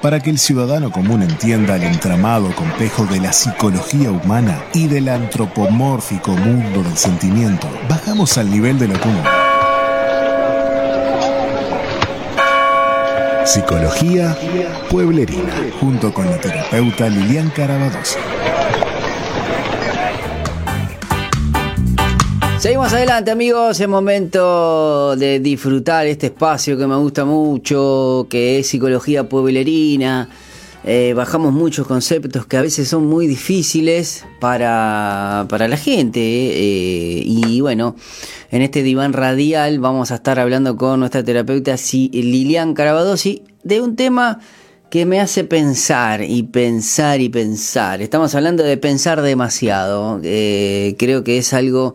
para que el ciudadano común entienda el entramado complejo de la psicología humana y del antropomórfico mundo del sentimiento. Bajamos al nivel de lo común. Psicología Pueblerina, junto con la terapeuta Lilian Carabadosa. Seguimos adelante amigos, es momento de disfrutar este espacio que me gusta mucho, que es psicología pueblerina. Eh, bajamos muchos conceptos que a veces son muy difíciles para, la gente. Eh, y bueno, en este diván radial vamos a estar hablando con nuestra terapeuta Lilian Carabadosi de un tema que me hace pensar y pensar y pensar. Estamos hablando de pensar demasiado. Eh, creo que es algo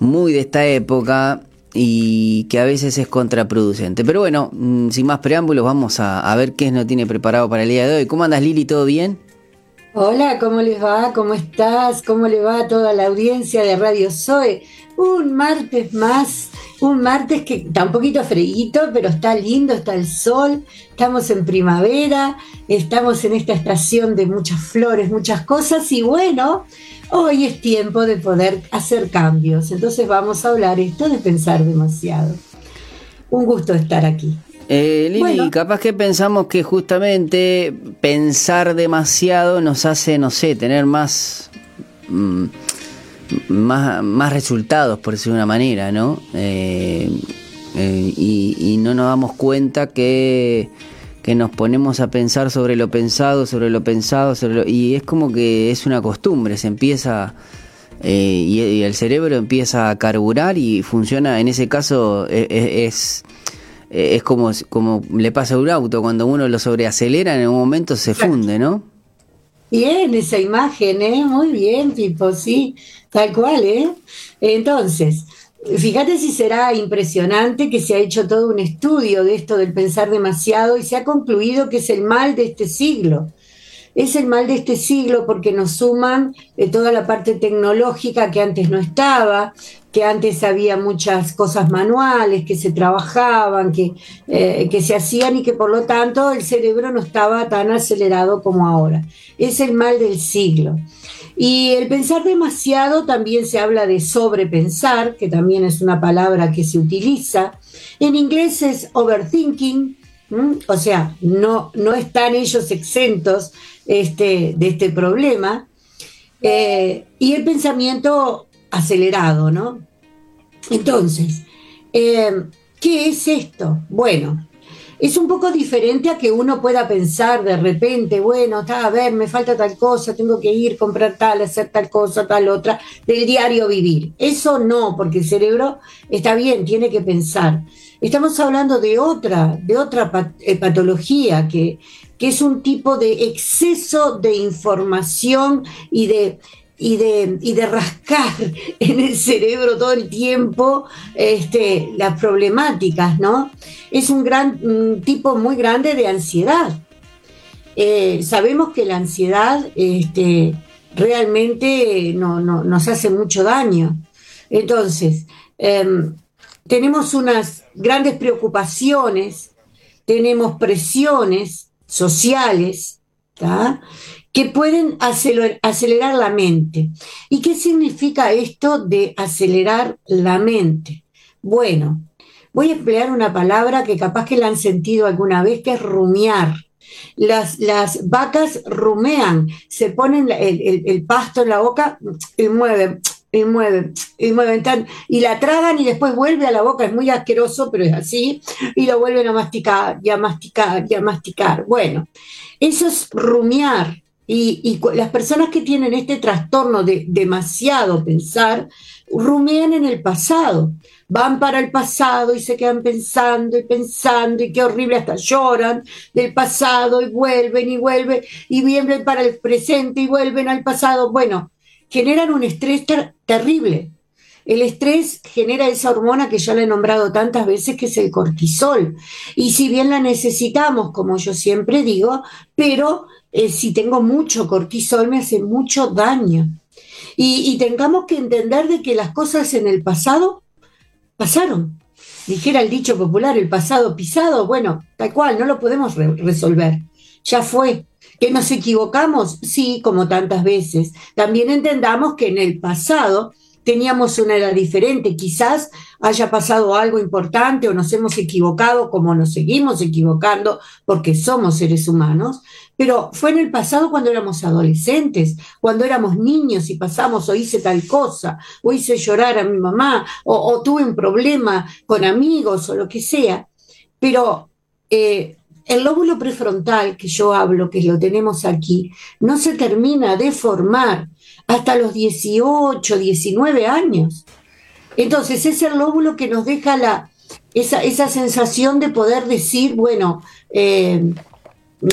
muy de esta época y que a veces es contraproducente. Pero bueno, mm, sin más preámbulos, vamos a, ver qué no tiene preparado para el día de hoy. ¿Cómo andas, Lili? ¿Todo bien? Hola, ¿cómo les va? ¿Cómo estás? ¿Cómo le va a toda la audiencia de Radio Zoe? Un martes más, un martes que está un poquito freíto, pero está lindo, está el sol, estamos en primavera, estamos en esta estación de muchas flores, muchas cosas y bueno, hoy es tiempo de poder hacer cambios. Entonces vamos a hablar esto de pensar demasiado. Un gusto estar aquí. Eh, Lili, capaz que pensamos que justamente pensar demasiado nos hace, no sé, tener más, mm, más, más, resultados, por decirlo de una manera, ¿no? Eh, eh, y, no nos damos cuenta que que nos ponemos a pensar sobre lo pensado, sobre lo pensado, sobre y es como que es una costumbre, se empieza eh, y, el cerebro empieza a carburar y funciona, en ese caso e, e, es, es, como, como le pasa a un auto, cuando uno lo sobreacelera en un momento se funde, ¿no? Bien, esa imagen, ¿eh? Muy bien, tipo, sí, tal cual, ¿eh? Entonces, Fíjate si será impresionante que se ha hecho todo un estudio de esto del pensar demasiado y se ha concluido que es el mal de este siglo. Es el mal de este siglo porque nos suman eh, toda la parte tecnológica que antes no estaba, que antes había muchas cosas manuales que se trabajaban, que, eh, que se hacían y que por lo tanto el cerebro no estaba tan acelerado como ahora. Es el mal del siglo. Y el pensar demasiado también se habla de sobrepensar, que también es una palabra que se utiliza. En inglés es overthinking, o sea, no, no están ellos exentos este, de este problema. Eh, y el pensamiento acelerado, ¿no? Entonces, eh, ¿qué es esto? Bueno, es un poco diferente a que uno pueda pensar de repente, bueno, está, a ver, me falta tal cosa, tengo que ir, comprar tal, hacer tal cosa, tal otra, del diario vivir. Eso no, porque el cerebro está bien, tiene que pensar. Estamos hablando de otra, de otra eh, patología que, que es un tipo de exceso de información y de y de, y de rascar en el cerebro todo el tiempo este, las problemáticas, ¿no? Es un gran tipo muy grande de ansiedad. Eh, sabemos que la ansiedad este, realmente no, nos hace mucho daño. Entonces, em, tenemos unas grandes preocupaciones, tenemos presiones sociales, que pueden acelerar, la mente. ¿Y qué significa esto de acelerar la mente? Bueno, voy a emplear una palabra que capaz que la han sentido alguna vez, que es rumiar. Las, vacas rumean, se ponen el, pasto en la boca y mueven, y mueven, y mueven, y la tragan y después vuelve a la boca, es muy asqueroso, pero es así, y lo vuelven a masticar, y a masticar, y a masticar. Bueno, eso es rumiar, y, las personas que tienen este trastorno de demasiado pensar, rumean en el pasado, van para el pasado y se quedan pensando y pensando y qué horrible, hasta lloran del pasado y vuelven y vuelven y vienen para el presente y vuelven al pasado. Bueno, generan un estrés terrible. El estrés genera esa hormona que ya la he nombrado tantas veces, que es el cortisol. Y si bien la necesitamos, como yo siempre digo, pero eh, si tengo mucho cortisol me hace mucho daño. Y, tengamos que entender de que las cosas en el pasado pasaron. Dijera el dicho popular, el pasado pisado, bueno, tal cual, no lo podemos resolver. ya fue. ¿Que nos equivocamos? Sí, como tantas veces. También entendamos que en el pasado teníamos una edad diferente, quizás haya pasado algo importante o nos hemos equivocado como nos seguimos equivocando porque somos seres humanos, pero fue en el pasado cuando éramos adolescentes, cuando éramos niños y pasamos o hice tal cosa, o hice llorar a mi mamá, o, tuve un problema con amigos o lo que sea. Pero eh, el lóbulo prefrontal que yo hablo, que lo tenemos aquí, no se termina de formar hasta los 18, 19 años. Entonces es el lóbulo que nos deja la, esa, esa sensación de poder decir, bueno, eh,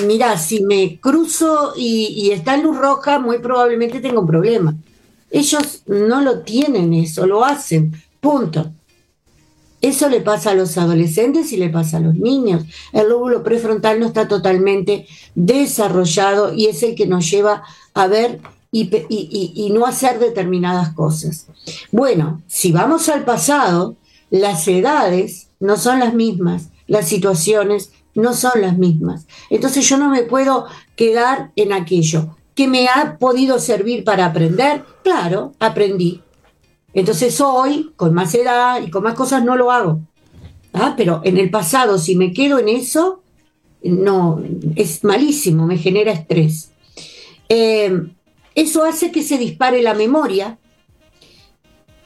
mira, si me cruzo y, está en luz roja, muy probablemente tengo un problema. Ellos no lo tienen eso, lo hacen, punto. Eso le pasa a los adolescentes y le pasa a los niños. El lóbulo prefrontal no está totalmente desarrollado y es el que nos lleva a ver y, y, no hacer determinadas cosas. Bueno, si vamos al pasado, las edades no son las mismas, las situaciones no son las mismas. Entonces yo no me puedo quedar en aquello. ¿Que me ha podido servir para aprender? Claro, aprendí. Entonces hoy, con más edad y con más cosas, no lo hago. ¿Ah? Pero en el pasado, si me quedo en eso, no, es malísimo, me genera estrés. Eh, eso hace que se dispare la memoria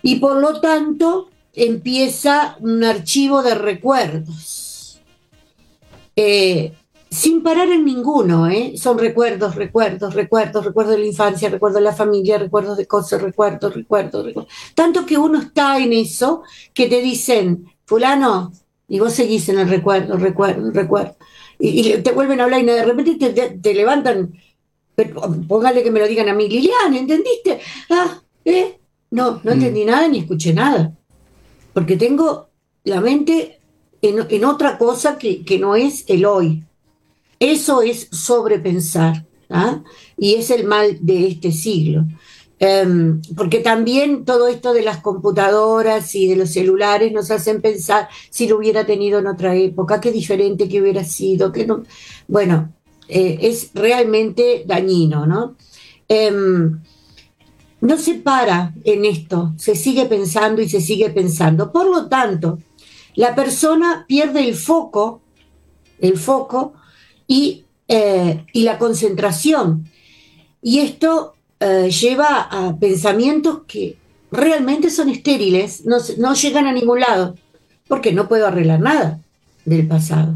y por lo tanto empieza un archivo de recuerdos eh, sin parar en ninguno, ¿eh? son recuerdos, recuerdos, recuerdos, recuerdos de la infancia, recuerdos de la familia, recuerdos de cosas, recuerdos, recuerdos, recuerdos. Tanto que uno está en eso que te dicen, fulano, y vos seguís en el recuerdo, recuerdo, recuerdo. Y, te vuelven a hablar y de repente te, levantan, póngale que me lo digan a mí, Liliana, ¿entendiste? Ah, ¿eh? No, no mm. entendí nada ni escuché nada. Porque tengo la mente en, otra cosa que, no es el hoy. Eso es sobrepensar, ¿ah? y es el mal de este siglo. Em, porque también todo esto de las computadoras y de los celulares nos hacen pensar si lo hubiera tenido en otra época, qué diferente que hubiera sido, que no. Bueno, eh, es realmente dañino, ¿no? Em, no se para en esto, se sigue pensando y se sigue pensando. Por lo tanto, la persona pierde el foco, el foco y, eh, y la concentración. Y esto eh, lleva a pensamientos que realmente son estériles, no, no llegan a ningún lado, porque no puedo arreglar nada del pasado.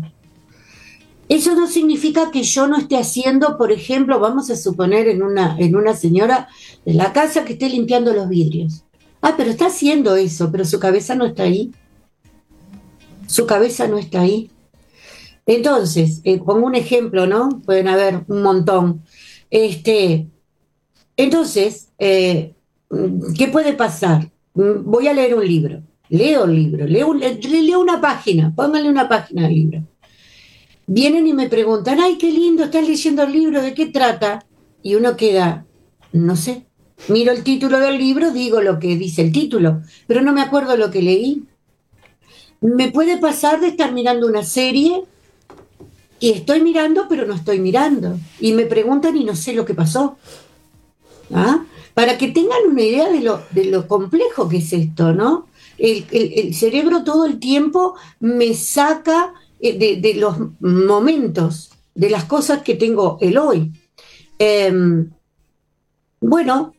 Eso no significa que yo no esté haciendo, por ejemplo, vamos a suponer en una, en una señora de la casa que esté limpiando los vidrios. Ah, pero está haciendo eso, pero su cabeza no está ahí su cabeza no está ahí. Entonces, eh, pongo un ejemplo, ¿no? Pueden haber un montón. Este, entonces, eh, ¿qué puede pasar? Voy a leer un libro, leo el libro, leo, leo una página, pónganle una página al libro. Vienen y me preguntan, ay, qué lindo, estás leyendo el libro, ¿de qué trata? Y uno queda, no sé, miro el título del libro, digo lo que dice el título, pero no me acuerdo lo que leí. Me puede pasar de estar mirando una serie y estoy mirando, pero no estoy mirando. Y me preguntan y no sé lo que pasó. ¿Ah? Para que tengan una idea de lo, de lo complejo que es esto, ¿no? El, cerebro todo el tiempo me saca eh, de, los momentos, de las cosas que tengo el hoy. Em, bueno,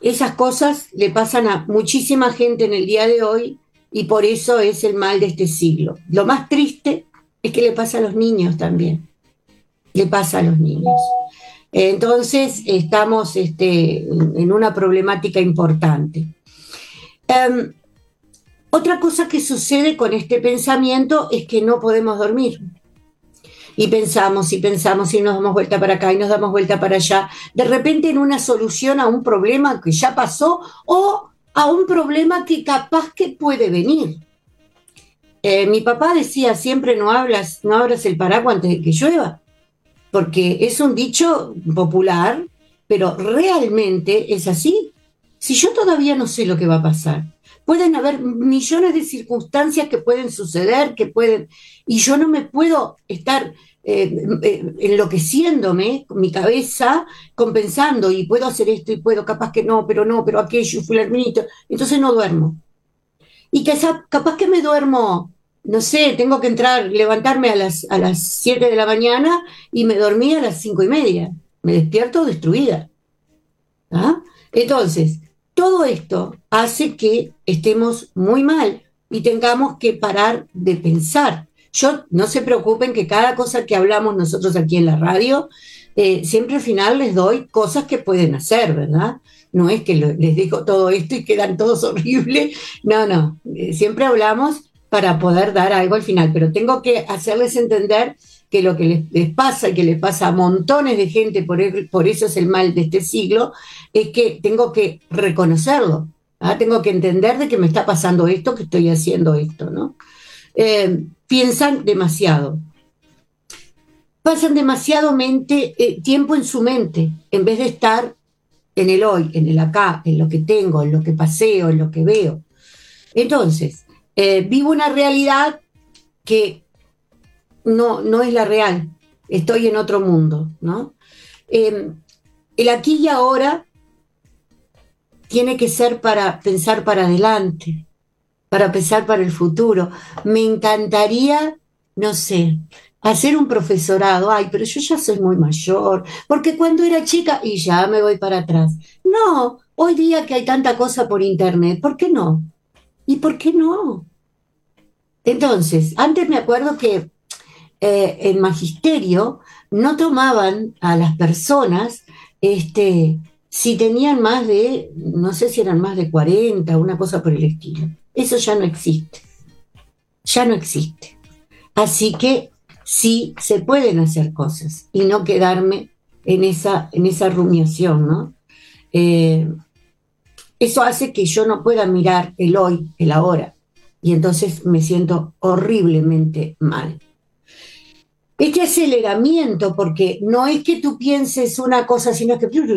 esas cosas le pasan a muchísima gente en el día de hoy y por eso es el mal de este siglo. Lo más triste es que le pasa a los niños también, le pasa a los niños. Entonces estamos este, en una problemática importante. Em, otra cosa que sucede con este pensamiento es que no podemos dormir. Y pensamos y pensamos y nos damos vuelta para acá y nos damos vuelta para allá. De repente en una solución a un problema que ya pasó o a un problema que capaz que puede venir. Eh, mi papá decía siempre no hablas, no abras el paraguas antes de que llueva, porque es un dicho popular, pero realmente es así. Si yo todavía no sé lo que va a pasar, pueden haber millones de circunstancias que pueden suceder, que pueden, y yo no me puedo estar eh, eh, enloqueciéndome, mi cabeza compensando, y puedo hacer esto, y puedo, capaz que no, pero no, pero aquello, fulanito, entonces no duermo. Y que capaz que me duermo, no sé, tengo que entrar, levantarme a las, a las 7 de la mañana y me dormí a las cinco y media. Me despierto destruida. ¿Ah? Entonces, todo esto hace que estemos muy mal y tengamos que parar de pensar. Yo, no se preocupen que cada cosa que hablamos nosotros aquí en la radio, eh, siempre al final les doy cosas que pueden hacer, ¿verdad? No es que les digo todo esto y quedan todos horribles, no, no, eh, siempre hablamos para poder dar algo al final, pero tengo que hacerles entender que lo que les, pasa y que les pasa a montones de gente, por, eso es el mal de este siglo, es que tengo que reconocerlo, ¿ah? tengo que entender de que me está pasando esto, que estoy haciendo esto, ¿no? Eh, piensan demasiado. Pasan demasiado eh, tiempo en su mente, en vez de estar en el hoy, en el acá, en lo que tengo, en lo que paseo, en lo que veo. Entonces, eh, vivo una realidad que no, no es la real. Estoy en otro mundo, ¿no? Em, el aquí y ahora tiene que ser para pensar para adelante, para pensar para el futuro. Me encantaría, no sé, hacer un profesorado. Ay, pero yo ya soy muy mayor, porque cuando era chica, y ya me voy para atrás. No, hoy día que hay tanta cosa por internet, ¿por qué no? ¿Y por qué no? Entonces, antes me acuerdo que eh, el magisterio no tomaban a las personas este, si tenían más de, no sé si eran más de 40, una cosa por el estilo. Eso ya no existe. Ya no existe. Así que sí se pueden hacer cosas y no quedarme en esa, en esa rumiación, ¿no? Eh, eso hace que yo no pueda mirar el hoy, el ahora, y entonces me siento horriblemente mal. Este aceleramiento, porque no es que tú pienses una cosa, sino que todo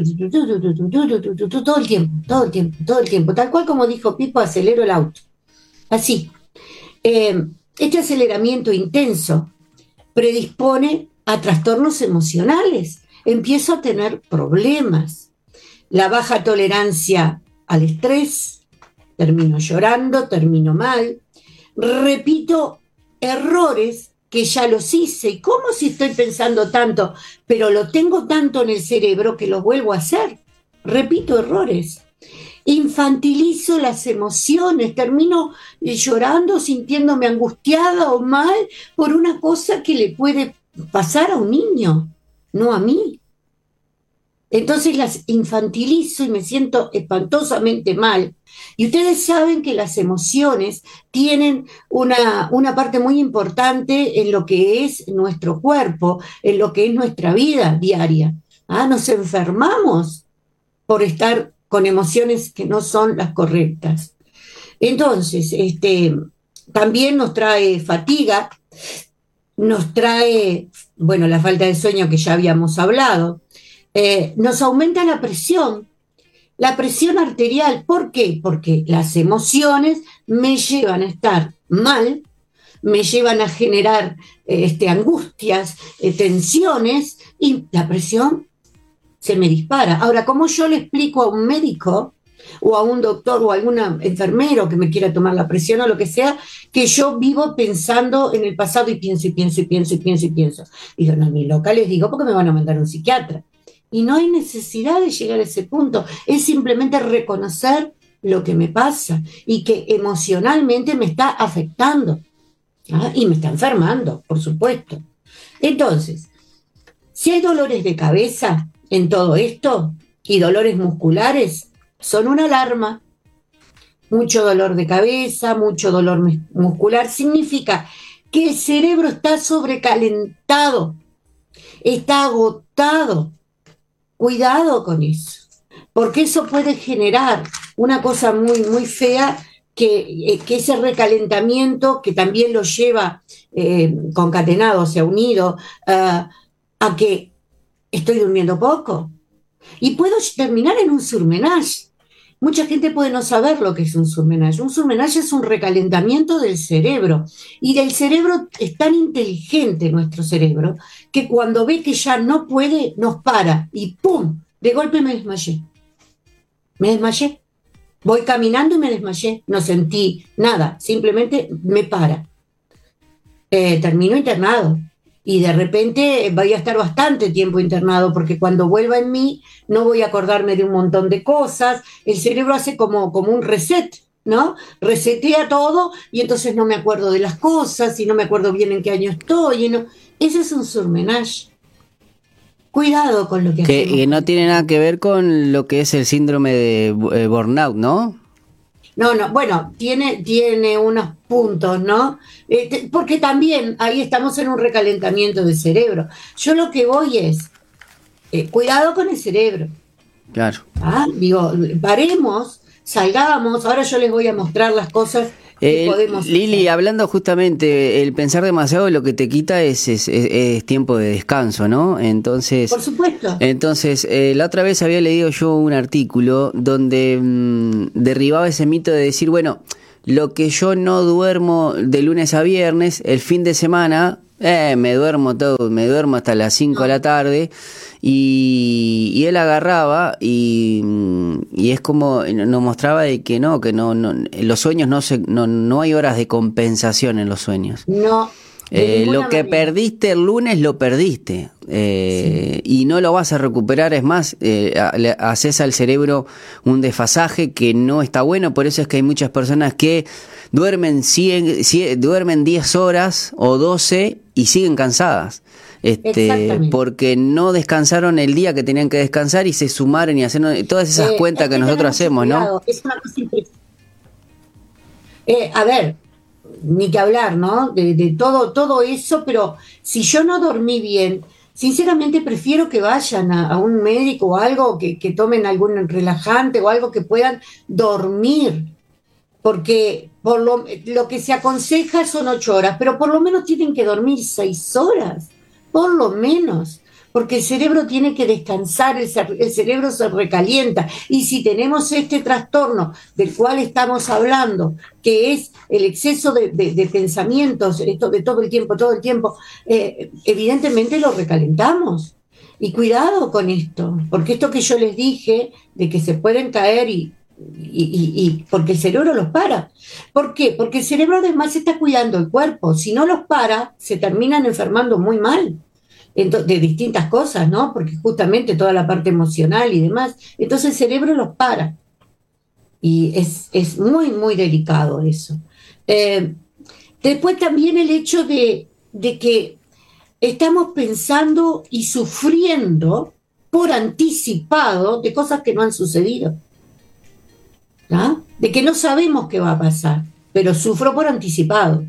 el tiempo, todo el tiempo, todo el tiempo, tal cual como dijo Pipo, acelero el auto. Así. Eh, este aceleramiento intenso predispone a trastornos emocionales. Empiezo a tener problemas. La baja tolerancia al estrés, termino llorando, termino mal. Repito errores que ya los hice. ¿Y cómo si estoy pensando tanto? Pero lo tengo tanto en el cerebro que lo vuelvo a hacer. Repito errores infantilizo las emociones, termino eh, llorando, sintiéndome angustiada o mal por una cosa que le puede pasar a un niño, no a mí. Entonces las infantilizo y me siento espantosamente mal. Y ustedes saben que las emociones tienen una, una, parte muy importante en lo que es nuestro cuerpo, en lo que es nuestra vida diaria. Ah, nos enfermamos por estar con emociones que no son las correctas. Entonces, este, también nos trae fatiga, nos trae, bueno, la falta de sueño que ya habíamos hablado, eh, nos aumenta la presión, la presión arterial. ¿Por qué? Porque las emociones me llevan a estar mal, me llevan a generar este, angustias, eh, tensiones y la presión se me dispara. Ahora, ¿cómo yo le explico a un médico o a un doctor o a algún enfermero que me quiera tomar la presión o lo que sea, que yo vivo pensando en el pasado y pienso y pienso y pienso y pienso y pienso? Yo, no, ni loca les digo porque me van a mandar a un psiquiatra. Y no hay necesidad de llegar a ese punto, es simplemente reconocer lo que me pasa y que emocionalmente me está afectando ¿ah? y me está enfermando, por supuesto. Entonces, si hay dolores de cabeza, en todo esto y dolores musculares son una alarma. Mucho dolor de cabeza, mucho dolor muscular, significa que el cerebro está sobrecalentado, está agotado. Cuidado con eso, porque eso puede generar una cosa muy, muy fea que, eh, ese recalentamiento que también lo lleva eh, concatenado, o sea, unido, uh, a que estoy durmiendo poco. Y puedo terminar en un surmenage. mucha gente puede no saber lo que es un surmenage. Un surmenage es un recalentamiento del cerebro. Y el cerebro es tan inteligente, nuestro cerebro, que cuando ve que ya no puede, nos para. Y ¡pum! De golpe me desmayé. Me desmayé. Voy caminando y me desmayé. No sentí nada. Simplemente me para. Eh, termino internado y de repente voy a estar bastante tiempo internado porque cuando vuelva en mí no voy a acordarme de un montón de cosas, el cerebro hace como, como un reset, ¿no? Resetea todo y entonces no me acuerdo de las cosas y no me acuerdo bien en qué año estoy. Y no... Ese es un surmenage. Cuidado con lo que, que no tiene nada que ver con lo que es el síndrome de eh, burnout, ¿no? No, no, bueno, tiene, tiene unos puntos, ¿no? Eh, porque también ahí estamos en un recalentamiento del cerebro. Yo lo que voy es, eh, cuidado con el cerebro. Claro. ¿Ah? Digo, paremos, salgamos, ahora yo les voy a mostrar las cosas Lili, hablando justamente, el pensar demasiado lo que te quita es, es, tiempo de descanso, ¿no? Entonces, por supuesto. Entonces, eh, la otra vez había leído yo un artículo donde mm, derribaba ese mito de decir, bueno, lo que yo no duermo de lunes a viernes, el fin de semana, eh, me duermo todo, me duermo hasta las 5 de la tarde y, él agarraba y, y, es como nos mostraba de que no, que no, no los sueños no, se, no, no hay horas de compensación en los sueños. No. Eh, lo que perdiste el lunes lo perdiste. Eh, y no lo vas a recuperar. Es más, eh, haces al cerebro un desfasaje que no está bueno. Por eso es que hay muchas personas que duermen, 100, duermen 10 horas o 12 y siguen cansadas. Este, porque no descansaron el día que tenían que descansar y se sumaron y hacen todas esas cuentas que, nosotros hacemos, ¿no? Es una cosa eh, a ver, ni que hablar, ¿no? De, todo, todo eso, pero si yo no dormí bien, sinceramente prefiero que vayan a, un médico o algo, que, que, tomen algún relajante o algo que puedan dormir, porque por lo, lo que se aconseja son ocho horas, pero por lo menos tienen que dormir seis horas por lo menos, porque el cerebro tiene que descansar, el, cerebro se recalienta. Y si tenemos este trastorno del cual estamos hablando, que es el exceso de, pensamientos, esto de todo el tiempo, todo el tiempo, eh, evidentemente lo recalentamos. Y cuidado con esto, porque esto que yo les dije, de que se pueden caer y, y, porque el cerebro los para. ¿Por qué? Porque el cerebro además está cuidando el cuerpo. Si no los para, se terminan enfermando muy mal de distintas cosas, ¿no? Porque justamente toda la parte emocional y demás. Entonces el cerebro los para. Y es, muy, muy delicado eso. Eh, después también el hecho de, de que estamos pensando y sufriendo por anticipado de cosas que no han sucedido de que no sabemos qué va a pasar, pero sufro por anticipado.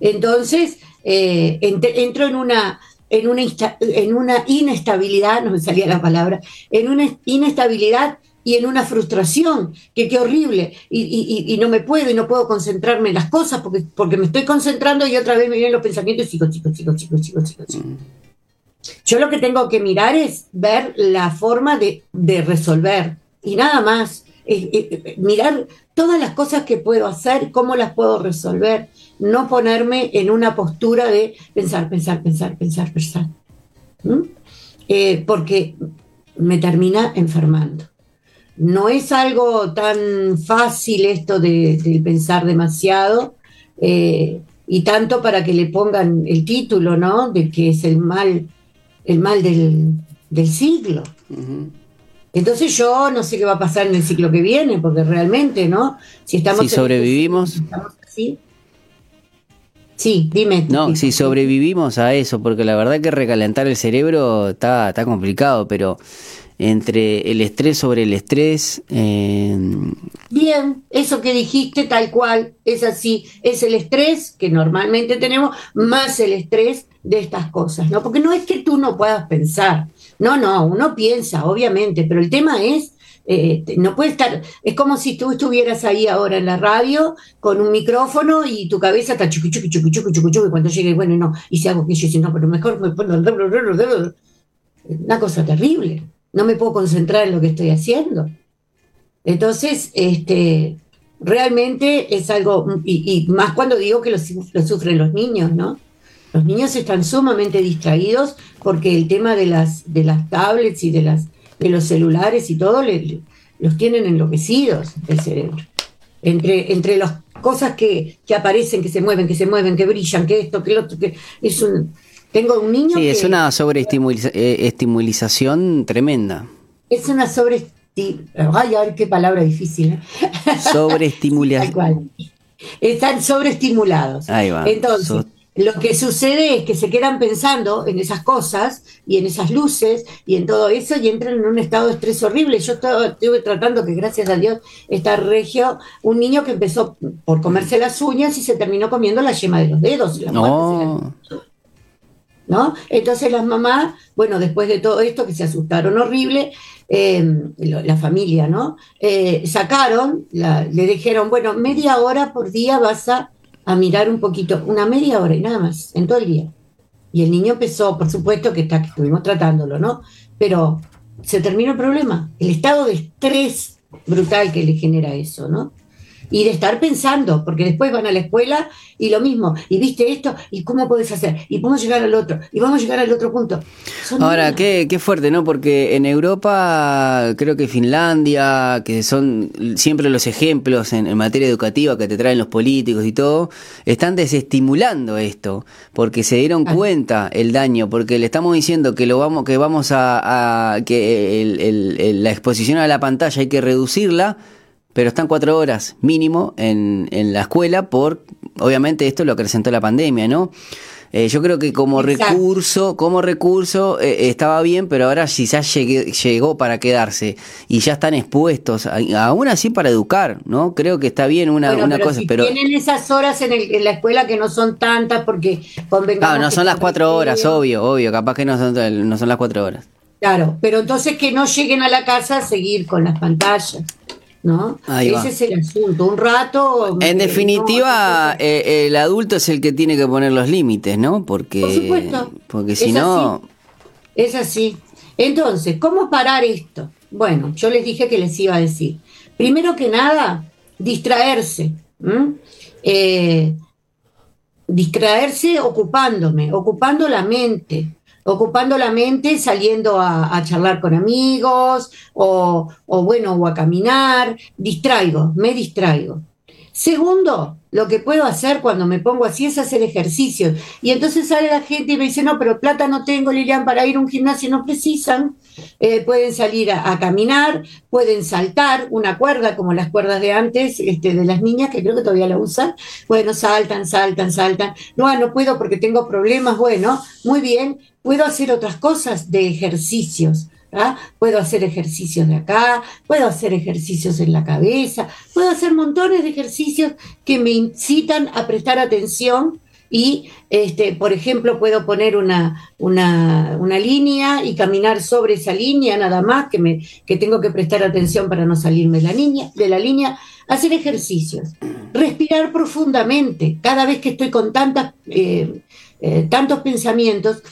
Entonces, eh, entro en una, en, una en una inestabilidad, no me salía la palabra, en una inestabilidad y en una frustración, que qué horrible, y, no me puedo y no puedo concentrarme en las cosas porque, porque me estoy concentrando y otra vez me vienen los pensamientos y sigo, sigo, sigo, sigo, sigo, sigo, Yo lo que tengo que mirar es ver la forma de, de resolver y nada más. Eh, eh, mirar todas las cosas que puedo hacer, cómo las puedo resolver, no ponerme en una postura de pensar, pensar, pensar, pensar, pensar. Eh, porque me termina enfermando. No es algo tan fácil esto de, pensar demasiado y tanto para que le pongan el título, ¿no? De que es el mal, el mal del, siglo. Entonces yo no sé qué va a pasar en el ciclo que viene, porque realmente, ¿no? Si estamos si sobrevivimos. Sí, dime. No, si sobrevivimos a eso, porque la verdad que recalentar el cerebro está, está complicado, pero entre el estrés sobre el estrés. Eh... Bien, eso que dijiste tal cual, es así, es el estrés que normalmente tenemos, más el estrés de estas cosas, ¿no? Porque no es que tú no puedas pensar, no, no, uno piensa, obviamente, pero el tema es, eh, no puede estar, es como si tú estuvieras ahí ahora en la radio con un micrófono y tu cabeza está chucu, chucu, chucu, chucu, chucu, chucu, y cuando llegue, bueno, no, y si hago que yo, no, pero mejor me pongo, una cosa terrible, no me puedo concentrar en lo que estoy haciendo. Entonces, este, realmente es algo, y, más cuando digo que lo, sufren los niños, ¿no? Los niños están sumamente distraídos porque el tema de las, de las tablets y de, las, de los celulares y todo los tienen enloquecidos el cerebro. Entre, entre las cosas que, que, aparecen, que se mueven, que se mueven, que brillan, que esto, que lo otro, que es un... Tengo un niño... Sí, es una sobreestimulación eh, tremenda. Es una sobre Ay, a ver qué palabra difícil. ¿eh? Sobreestimulación. Están sobreestimulados. Ahí va. Entonces, lo que sucede es que se quedan pensando en esas cosas y en esas luces y en todo eso y entran en un estado de estrés horrible. Yo estuve tratando que gracias a Dios está regio, un niño que empezó por comerse las uñas y se terminó comiendo la yema de los dedos. no. ¿No? Entonces las mamás, bueno, después de todo esto que se asustaron horrible, eh, la familia, ¿no? Eh, sacaron, le dijeron, bueno, media hora por día vas a, mirar un poquito, una media hora y nada más, en todo el día. Y el niño empezó, por supuesto que, está, que estuvimos tratándolo, ¿no? Pero se terminó el problema, el estado de estrés brutal que le genera eso, ¿no? Y de estar pensando, porque después van a la escuela y lo mismo, y viste esto, y cómo puedes hacer, y podemos llegar al otro, y vamos a llegar al otro punto. Ahora, qué, qué, fuerte, ¿no? Porque en Europa, creo que Finlandia, que son siempre los ejemplos en, materia educativa que te traen los políticos y todo, están desestimulando esto, porque se dieron cuenta el daño, porque le estamos diciendo que lo vamos, que vamos a, que la exposición a la pantalla hay que reducirla pero están cuatro horas mínimo en, en la escuela por, obviamente esto lo acrecentó la pandemia, ¿no? Eh, yo creo que como recurso, como recurso eh, estaba bien, pero ahora si ya llegó para quedarse y ya están expuestos, aún así para educar, ¿no? Creo que está bien una, una cosa, pero tienen esas horas en, el, en, la escuela que no son tantas porque Claro, no son las cuatro horas, obvio, obvio, capaz que no son, no son las cuatro horas. Claro, pero entonces que no lleguen a la casa a seguir con las pantallas. ¿No? Ese es el asunto. Un rato. En definitiva, eh, el adulto es el que tiene que poner los límites, ¿no? Porque, Por supuesto. Porque si no. Es así. Entonces, ¿cómo parar esto? Bueno, yo les dije que les iba a decir. Primero que nada, distraerse. Eh, distraerse ocupándome, ocupando la mente ocupando la mente, saliendo a, charlar con amigos o, bueno, o a caminar, distraigo, me distraigo. Segundo, lo que puedo hacer cuando me pongo así es hacer ejercicios. Y entonces sale la gente y me dice, no, pero plata no tengo, Lilian, para ir a un gimnasio, no precisan. Eh, pueden salir a, caminar, pueden saltar una cuerda, como las cuerdas de antes, este, de las niñas, que creo que todavía la usan. Bueno, saltan, saltan, saltan. No, ah, no puedo porque tengo problemas. Bueno, muy bien, puedo hacer otras cosas de ejercicios. ¿ah? Puedo hacer ejercicios de acá, puedo hacer ejercicios en la cabeza, puedo hacer montones de ejercicios que me incitan a prestar atención y, este, por ejemplo, puedo poner una, una, una, línea y caminar sobre esa línea nada más, que, me, que tengo que prestar atención para no salirme de la, línea, de la línea, hacer ejercicios, respirar profundamente, cada vez que estoy con tantas, eh, eh, tantos pensamientos,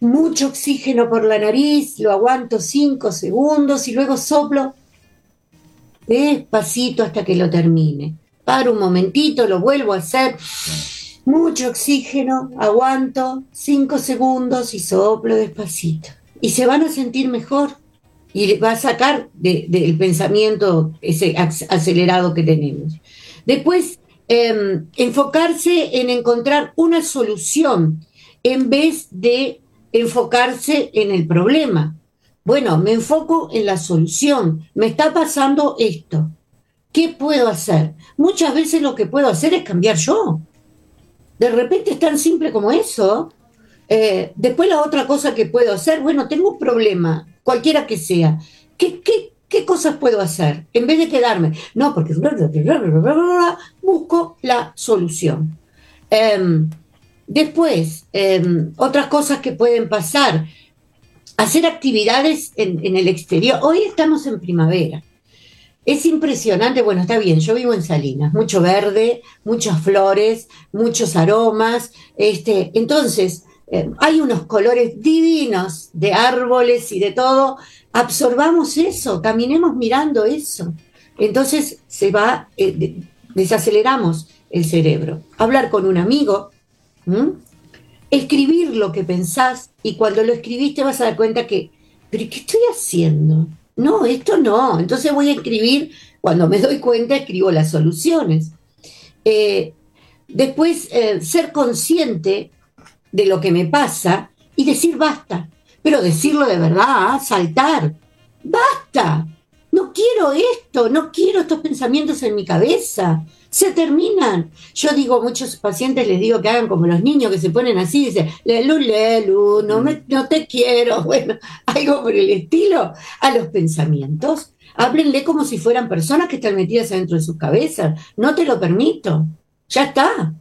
mucho oxígeno por la nariz, lo aguanto cinco segundos y luego soplo despacito hasta que lo termine. Paro un momentito, lo vuelvo a hacer. Mucho oxígeno, aguanto cinco segundos y soplo despacito. Y se van a sentir mejor y va a sacar del pensamiento ese acelerado que tenemos. Después, em, enfocarse en encontrar una solución en vez de enfocarse en el problema. Bueno, me enfoco en la solución. Me está pasando esto. ¿Qué puedo hacer? Muchas veces lo que puedo hacer es cambiar yo. De repente es tan simple como eso. Eh, después la otra cosa que puedo hacer, bueno, tengo un problema, cualquiera que sea. ¿Qué, qué, qué cosas puedo hacer? En vez de quedarme, no, porque busco la solución. Em, Después, em, otras cosas que pueden pasar, hacer actividades en, el exterior. Hoy estamos en primavera. Es impresionante, bueno, está bien, yo vivo en Salinas, mucho verde, muchas flores, muchos aromas. Este, entonces, eh, hay unos colores divinos de árboles y de todo, absorbamos eso, caminemos mirando eso. Entonces se va, eh, desaceleramos el cerebro. Hablar con un amigo, escribir lo que pensás y cuando lo escribiste vas a dar cuenta que, pero ¿qué estoy haciendo? No, esto no. Entonces voy a escribir, cuando me doy cuenta, escribo las soluciones. Eh, después, eh, ser consciente de lo que me pasa y decir basta. Pero decirlo de verdad, saltar. Basta. No quiero esto, no quiero estos pensamientos en mi cabeza se terminan. Yo digo, muchos pacientes les digo que hagan como los niños que se ponen así, dicen, lelu, lelu, no, me, no te quiero, bueno, algo por el estilo, a los pensamientos. Háblenle como si fueran personas que están metidas dentro de sus cabezas. No te lo permito. Ya está.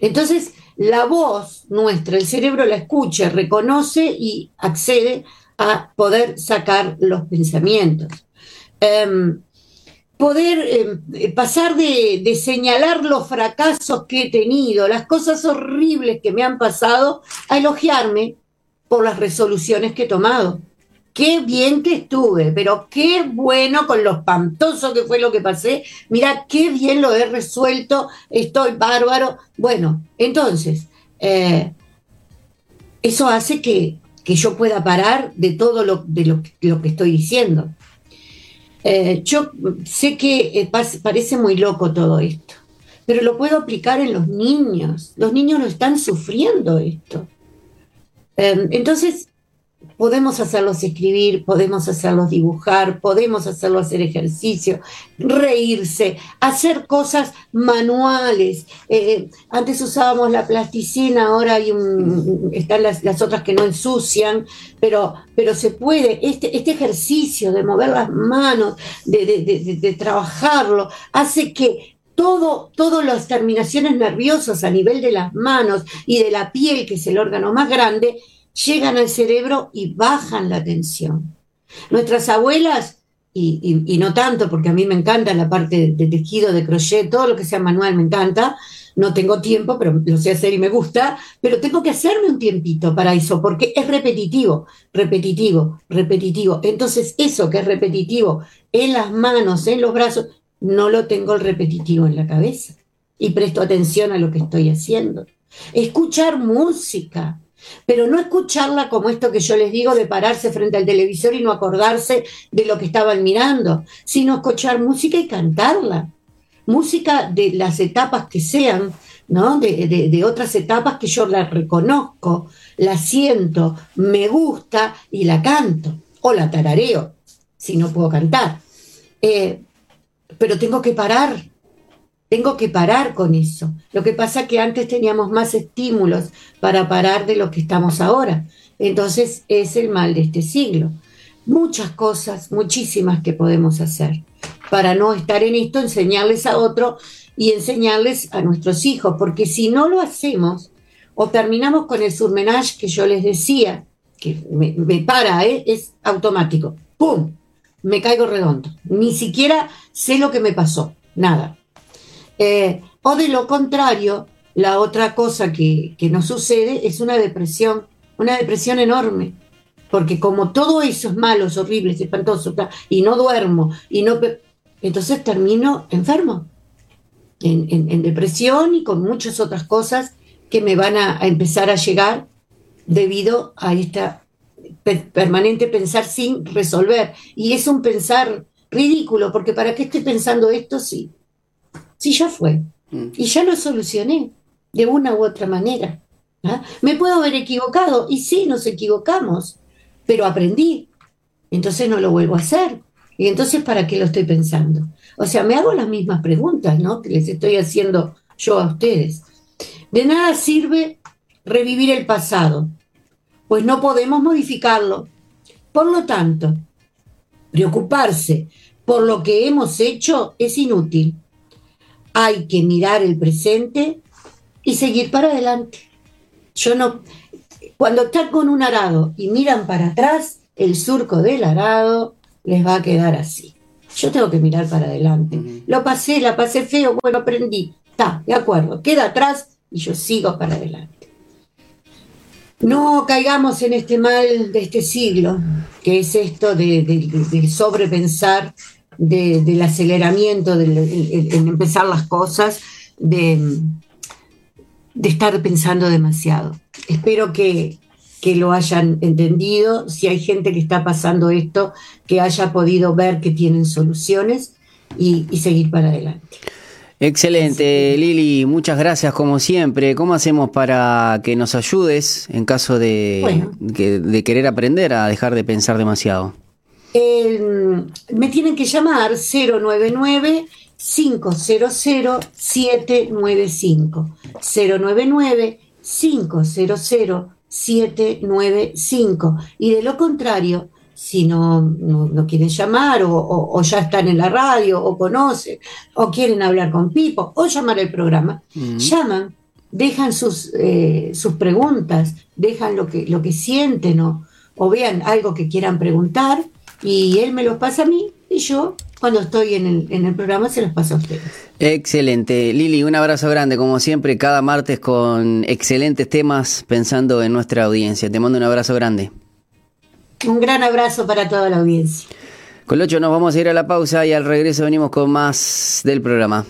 Entonces, la voz nuestra, el cerebro la escucha, reconoce y accede a poder sacar los pensamientos. Em, poder eh, pasar de, señalar los fracasos que he tenido, las cosas horribles que me han pasado, a elogiarme por las resoluciones que he tomado. Qué bien que estuve, pero qué bueno con lo espantoso que fue lo que pasé. Mira, qué bien lo he resuelto, estoy bárbaro. Bueno, entonces, eh, eso hace que, yo pueda parar de todo lo, de lo que estoy diciendo. Eh, yo sé que eh, parece muy loco todo esto, pero lo puedo aplicar en los niños. Los niños no están sufriendo esto. Em, entonces, podemos hacerlos escribir, podemos hacerlos dibujar, podemos hacerlos hacer ejercicio, reírse, hacer cosas manuales. Eh, antes usábamos la plasticina, ahora hay están las, otras que no ensucian, pero, pero se puede, este, este ejercicio de mover las manos, de, trabajarlo, hace que todo, todas las terminaciones nerviosas a nivel de las manos y de la piel, que es el órgano más grande, llegan al cerebro y bajan la tensión. Nuestras abuelas, y, no tanto, porque a mí me encanta la parte de, tejido, de crochet, todo lo que sea manual me encanta, no tengo tiempo, pero lo sé hacer y me gusta, pero tengo que hacerme un tiempito para eso, porque es repetitivo, repetitivo, repetitivo. Entonces, eso que es repetitivo en las manos, en los brazos, no lo tengo el repetitivo en la cabeza y presto atención a lo que estoy haciendo. Escuchar música, pero no escucharla como esto que yo les digo de pararse frente al televisor y no acordarse de lo que estaban mirando, sino escuchar música y cantarla. Música de las etapas que sean, ¿no? De, otras etapas que yo la reconozco, la siento, me gusta y la canto, o la tarareo, si no puedo cantar. Eh, pero tengo que parar tengo que parar con eso. Lo que pasa es que antes teníamos más estímulos para parar de lo que estamos ahora. Entonces es el mal de este siglo. Muchas cosas, muchísimas que podemos hacer para no estar en esto, enseñarles a otro y enseñarles a nuestros hijos, porque si no lo hacemos, o terminamos con el surmenage que yo les decía, que me, para, ¿eh? es automático, ¡pum! Me caigo redondo. Ni siquiera sé lo que me pasó, nada. Eh, o de lo contrario, la otra cosa que, nos sucede es una depresión, una depresión enorme, porque como todo eso es malo, es horrible, es espantoso, y no duermo, y no, entonces termino enfermo, en, depresión y con muchas otras cosas que me van a, empezar a llegar debido a esta permanente pensar sin resolver. Y es un pensar ridículo, porque ¿para qué estoy pensando esto si Sí, ya fue. Mm. Y ya lo solucioné de una u otra manera. ¿ah? Me puedo haber equivocado, y sí, nos equivocamos, pero aprendí. Entonces no lo vuelvo a hacer. Y entonces, ¿para qué lo estoy pensando? O sea, me hago las mismas preguntas, ¿no? Que les estoy haciendo yo a ustedes. De nada sirve revivir el pasado, pues no podemos modificarlo. Por lo tanto, preocuparse por lo que hemos hecho es inútil hay que mirar el presente y seguir para adelante. Yo no, cuando están con un arado y miran para atrás, el surco del arado les va a quedar así. Yo tengo que mirar para adelante. Lo pasé, la pasé feo, bueno, aprendí. Está, de acuerdo, queda atrás y yo sigo para adelante. no caigamos en este mal de este siglo, que es esto de, sobrepensar, del aceleramiento, en empezar las cosas, de, de estar pensando demasiado. Espero que, que lo hayan entendido, si hay gente que está pasando esto, que haya podido ver que tienen soluciones y, seguir para adelante. Excelente, Lili, muchas gracias como siempre. ¿Cómo hacemos para que nos ayudes en caso de, de querer aprender a dejar de pensar demasiado? Me tienen que llamar 099 500 795 099 500 795. Y de lo contrario, si no, no, quieren llamar o, ya están en la radio o conocen o quieren hablar con Pipo o llamar al programa, llaman, dejan sus, eh, sus preguntas, dejan lo que, lo que sienten o, o vean algo que quieran preguntar y él me los pasa a mí y yo cuando estoy en el, en el programa se los paso a ustedes. Excelente. Lili, un abrazo grande, como siempre, cada martes con excelentes temas pensando en nuestra audiencia. Te mando un abrazo grande. Un gran abrazo para toda la audiencia. Con ocho nos vamos a ir a la pausa y al regreso venimos con más del programa.